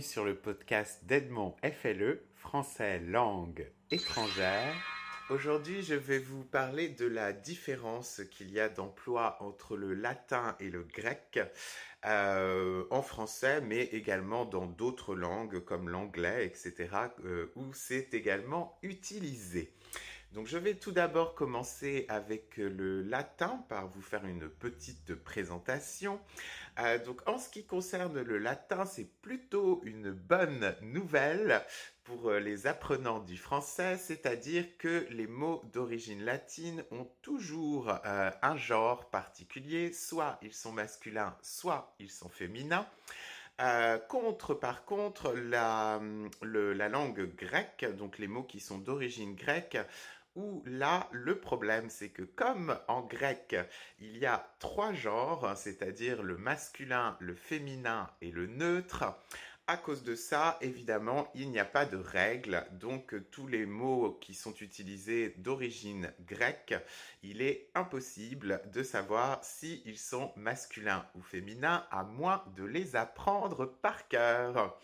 sur le podcast d'Edmond FLE, français langue étrangère. Aujourd'hui, je vais vous parler de la différence qu'il y a d'emploi entre le latin et le grec euh, en français, mais également dans d'autres langues comme l'anglais, etc., euh, où c'est également utilisé. Donc je vais tout d'abord commencer avec le latin par vous faire une petite présentation. Euh, donc en ce qui concerne le latin, c'est plutôt une bonne nouvelle pour euh, les apprenants du français, c'est-à-dire que les mots d'origine latine ont toujours euh, un genre particulier, soit ils sont masculins, soit ils sont féminins. contre, par contre, la, la langue grecque, donc les mots qui sont d'origine grecque, là, le problème, c'est que comme en grec, il y a trois genres, c'est-à-dire le masculin, le féminin et le neutre, à cause de ça, évidemment, il n'y a pas de règle. Donc, tous les mots qui sont utilisés d'origine grecque, il est impossible de savoir s'ils sont masculins ou féminins, à moins de les apprendre par cœur.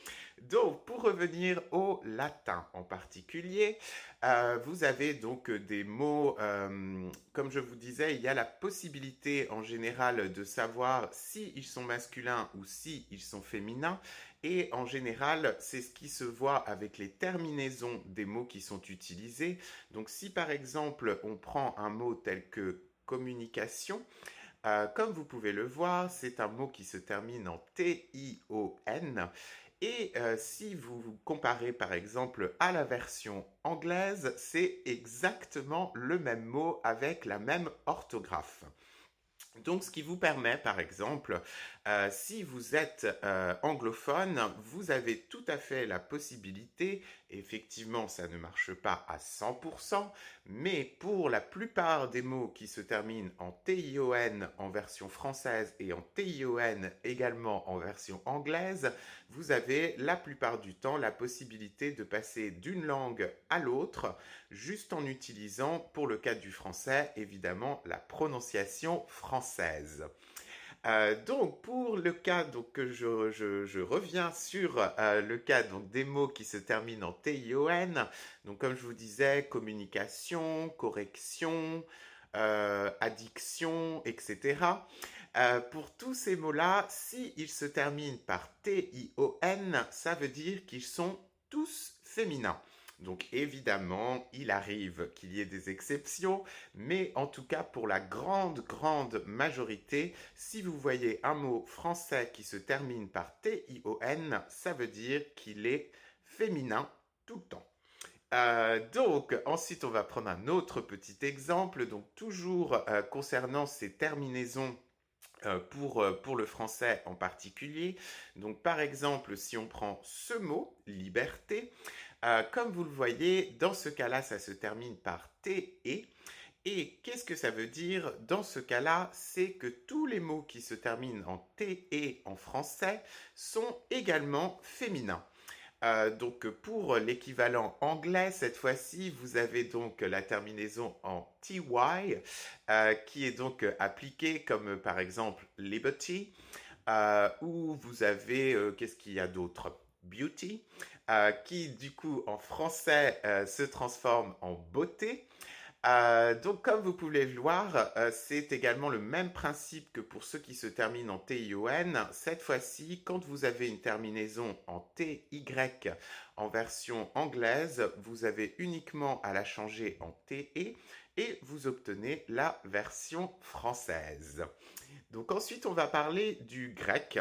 Donc, pour revenir au latin en particulier, euh, vous avez donc des mots, euh, comme je vous disais, il y a la possibilité en général de savoir si ils sont masculins ou si sont féminins. Et en général, c'est ce qui se voit avec les terminaisons des mots qui sont utilisés. Donc, si par exemple, on prend un mot tel que communication, euh, comme vous pouvez le voir, c'est un mot qui se termine en T-I-O-N et euh, si vous comparez par exemple à la version anglaise, c'est exactement le même mot avec la même orthographe. Donc, ce qui vous permet, par exemple, euh, si vous êtes euh, anglophone, vous avez tout à fait la possibilité, effectivement, ça ne marche pas à 100%, mais pour la plupart des mots qui se terminent en TION en version française et en TION également en version anglaise, vous avez la plupart du temps la possibilité de passer d'une langue à l'autre, juste en utilisant, pour le cas du français, évidemment, la prononciation française. Euh, donc pour le cas, donc je, je, reviens sur euh, le cas donc des mots qui se terminent en T-I-O-N. Donc comme je vous disais, communication, correction, euh, addiction, etc. pour tous ces mots-là, s'ils se terminent par T-I-O-N, ça veut dire qu'ils sont tous féminins. Donc évidemment, il arrive qu'il y ait des exceptions, mais en tout cas pour la grande, grande majorité, si vous voyez un mot français qui se termine par T-I-O-N, ça veut dire qu'il est féminin tout le temps. Euh, donc ensuite on va prendre un autre petit exemple, donc toujours euh, concernant ces terminaisons euh, pour, pour le français en particulier. Donc par exemple, si on prend ce mot, liberté, euh, comme vous le voyez, dans ce cas-là, ça se termine par TE. Et qu'est-ce que ça veut dire dans ce cas-là? C'est que tous les mots qui se terminent en TE en français sont également féminins. Euh, donc pour l'équivalent anglais, cette fois-ci, vous avez donc la terminaison en ty, euh, qui est donc appliquée comme par exemple liberty, ou vous avez, qu'est-ce qu'il y a d'autre? Beauty, euh, qui du coup en français euh, se transforme en beauté. Euh, donc comme vous pouvez le voir, c'est également le même principe que pour ceux qui se terminent en TION. Cette fois-ci, quand vous avez une terminaison en TY en version anglaise, vous avez uniquement à la changer en TE et vous obtenez la version française. Donc ensuite, on va parler du grec.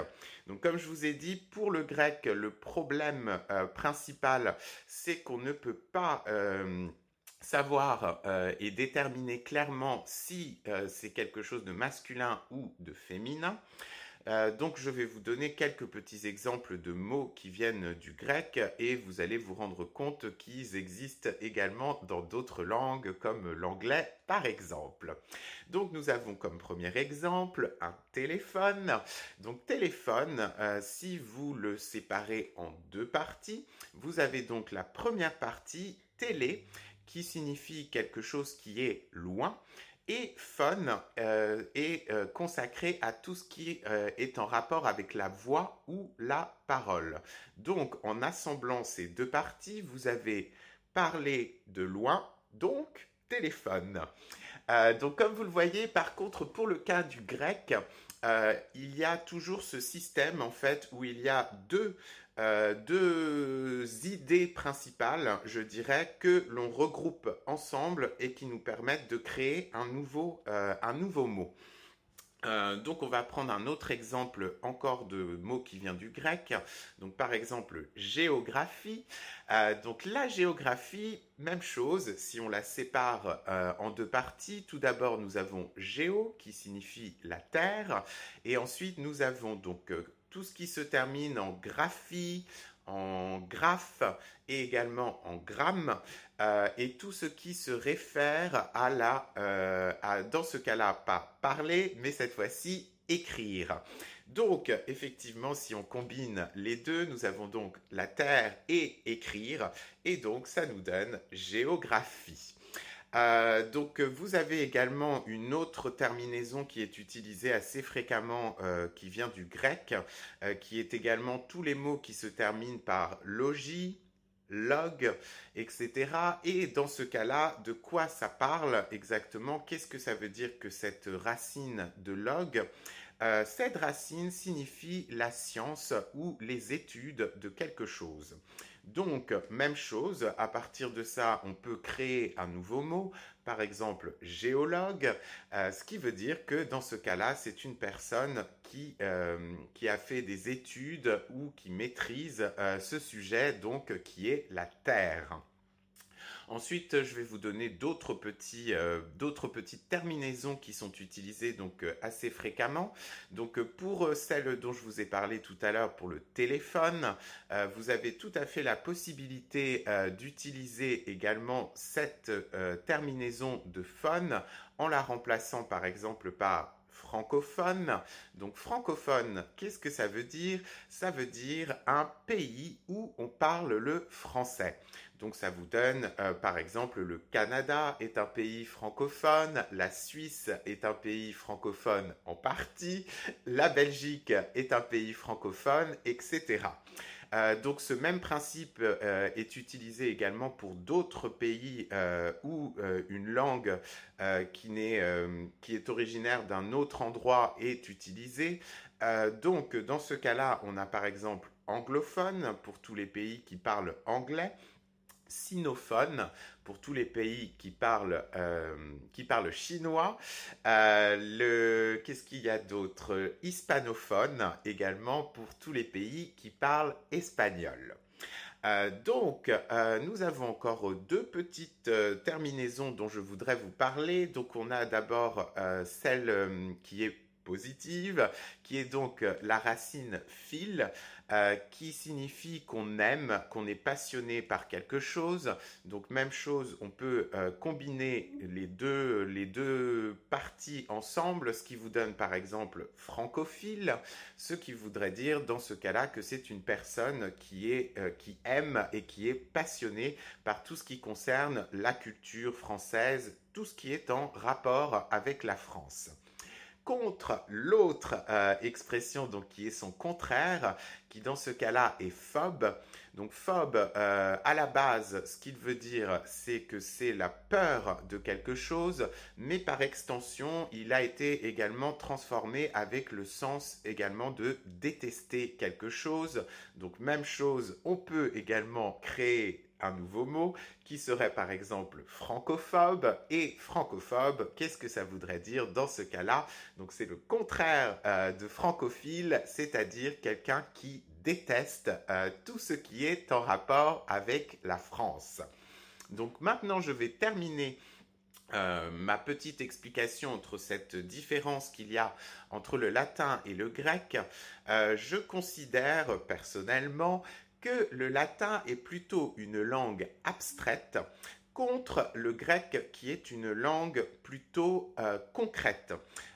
Donc comme je vous ai dit, pour le grec, le problème euh, principal, c'est qu'on ne peut pas euh, savoir euh, et déterminer clairement si c'est quelque chose de masculin ou de féminin. Euh, donc je vais vous donner quelques petits exemples de mots qui viennent du grec et vous allez vous rendre compte qu'ils existent également dans d'autres langues comme l'anglais par exemple. Donc nous avons comme premier exemple un téléphone. Donc téléphone, euh, si vous le séparez en deux parties, vous avez donc la première partie télé qui signifie quelque chose qui est loin Et fun est consacré à tout ce qui est en rapport avec la voix ou la parole. Donc en assemblant ces deux parties, vous avez parlé de loin, donc téléphone. donc comme vous le voyez, par contre, pour le cas du grec, euh, il y a toujours ce système en fait où il y a deux, euh, deux idées principales, je dirais, que l'on regroupe ensemble et qui nous permettent de créer un nouveau, euh, un nouveau mot. Euh, donc on va prendre un autre exemple encore de mot qui vient du grec. Donc par exemple géographie. Donc la géographie, même chose, si on la sépare en deux parties. Tout d'abord nous avons géo qui signifie la terre et ensuite nous avons donc tout ce qui se termine en graphie, en graphe et également en gramme euh, et tout ce qui se réfère à la, euh, dans ce cas-là, pas parler, mais cette fois-ci écrire. Donc, effectivement, si on combine les deux, nous avons donc la Terre et écrire, et donc ça nous donne géographie. Euh, donc vous avez également une autre terminaison qui est utilisée assez fréquemment, euh, qui vient du grec, euh, qui est également tous les mots qui se terminent par logis, log, etc. Et dans ce cas-là, de quoi ça parle exactement? Qu'est-ce que ça veut dire que cette racine de log? Cette racine signifie la science ou les études de quelque chose. Donc, même chose, à partir de ça, on peut créer un nouveau mot, par exemple géologue, euh, ce qui veut dire que dans ce cas-là, c'est une personne qui, euh, a fait des études ou qui maîtrise euh, ce sujet, donc qui est la Terre. Ensuite, je vais vous donner euh, d'autres petites terminaisons qui sont utilisées donc euh, assez fréquemment. Donc euh, pour celle dont je vous ai parlé tout à l'heure pour le téléphone, vous avez tout à fait la possibilité d'utiliser également cette terminaison de phone en la remplaçant par exemple par francophone. Donc francophone, qu'est-ce que ça veut dire? Ça veut dire un pays où on parle le français. Donc ça vous donne, euh, par exemple, le Canada est un pays francophone, la Suisse est un pays francophone en partie, la Belgique est un pays francophone, etc. Euh, donc ce même principe euh, est utilisé également pour d'autres pays où une langue qui, qui, est originaire d'un autre endroit est utilisée. donc dans ce cas-là, on a par exemple anglophone pour tous les pays qui parlent anglais sinophone pour tous les pays qui parlent, euh, qui parlent chinois. Euh, le, qu'est-ce qu'il y a d'autre? Hispanophone également pour tous les pays qui parlent espagnol. Euh, donc, nous avons encore deux petites terminaisons dont je voudrais vous parler. Donc, on a d'abord celle qui est positive, qui est donc la racine fil, euh, qui signifie qu'on aime, qu'on est passionné par quelque chose. Donc même chose, on peut euh, combiner les deux, les deux parties ensemble, ce qui vous donne par exemple francophile, ce qui voudrait dire dans ce cas-là que c'est une personne qui, est, euh, qui aime et qui est passionnée par tout ce qui concerne la culture française, tout ce qui est en rapport avec la France contre l'autre euh, expression donc qui est son contraire, qui dans ce cas-là est phobe. Donc phobe, euh, à la base, ce qu'il veut dire, c'est que c'est la peur de quelque chose, mais par extension, il a été également transformé avec le sens également de détester quelque chose. Donc même chose, on peut également créer un nouveau mot qui serait par exemple francophobe. Et francophobe, qu'est-ce que ça voudrait dire dans ce cas-là? Donc c'est le contraire euh, de francophile, c'est-à-dire quelqu'un qui déteste euh, tout ce qui est en rapport avec la France. Donc maintenant je vais terminer euh, ma petite explication entre cette différence qu'il y a entre le latin et le grec, je considère personnellement que le latin est plutôt une langue abstraite contre le grec qui est une langue plutôt euh, concrète.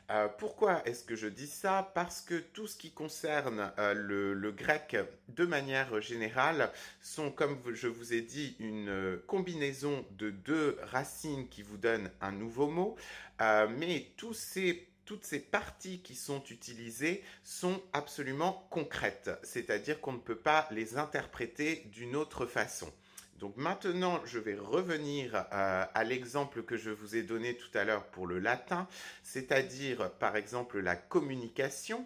Euh, pourquoi est-ce que je dis ça? Parce que tout ce qui concerne euh, le, grec de manière générale sont, comme je vous ai dit, une combinaison de deux racines qui vous donnent un nouveau mot, mais toutes ces parties qui sont utilisées sont absolument concrètes, c'est-à-dire qu'on ne peut pas les interpréter d'une autre façon. Donc maintenant, je vais revenir euh, à l'exemple que je vous ai donné tout à l'heure pour le latin, c'est-à-dire par exemple la communication.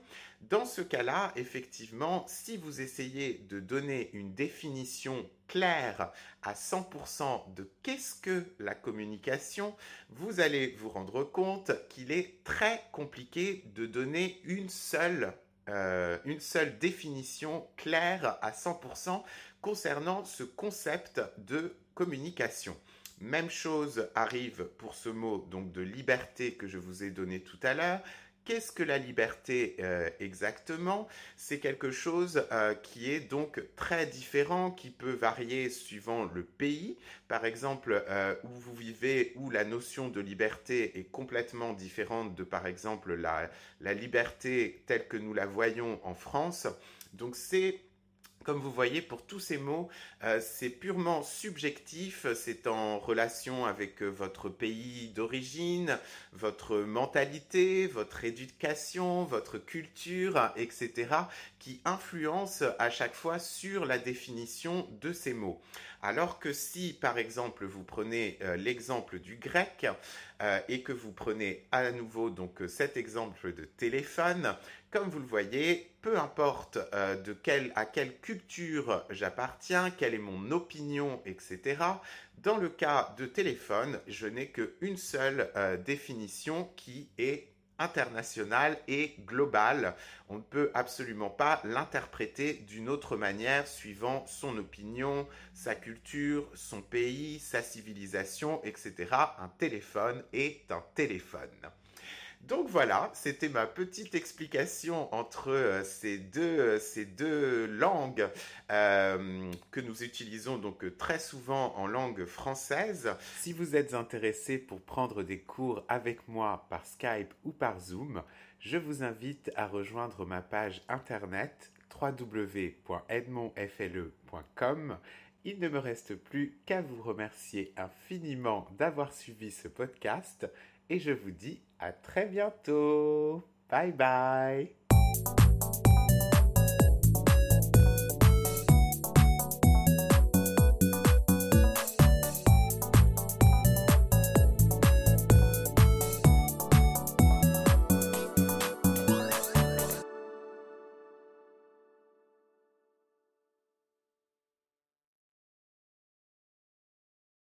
Dans ce cas-là, effectivement, si vous essayez de donner une définition claire à 100% de qu'est-ce que la communication, vous allez vous rendre compte qu'il est très compliqué de donner une seule euh, une seule définition claire à 100% concernant ce concept de communication. Même chose arrive pour ce mot donc de liberté que je vous ai donné tout à l'heure. Qu'est-ce que la liberté euh, exactement? C'est quelque chose euh, qui est donc très différent, qui peut varier suivant le pays. Par exemple, euh, où vous vivez, où la notion de liberté est complètement différente de, par exemple, la, la liberté telle que nous la voyons en France. Donc c'est comme vous voyez, pour tous ces mots, euh, c'est purement subjectif, c'est en relation avec euh, votre pays d'origine, votre mentalité, votre éducation, votre culture, etc., qui influence à chaque fois sur la définition de ces mots. Alors que si, par exemple, vous prenez euh, l'exemple du grec et que vous prenez à nouveau donc cet exemple de téléphone, comme vous le voyez, peu importe euh, de quelle, à quelle culture j'appartiens, quelle est mon opinion, etc. Dans le cas de téléphone, je n'ai qu'une seule euh, définition qui est internationale et globale. On ne peut absolument pas l'interpréter d'une autre manière suivant son opinion, sa culture, son pays, sa civilisation, etc. Un téléphone est un téléphone. Donc voilà, c'était ma petite explication entre euh, ces, deux, euh, ces deux langues euh, que nous utilisons donc très souvent en langue française. Si vous êtes intéressé pour prendre des cours avec moi par Skype ou par Zoom, je vous invite à rejoindre ma page internet www.edmondfle.com. Il ne me reste plus qu'à vous remercier infiniment d'avoir suivi ce podcast et je vous dis à très bientôt. Bye bye.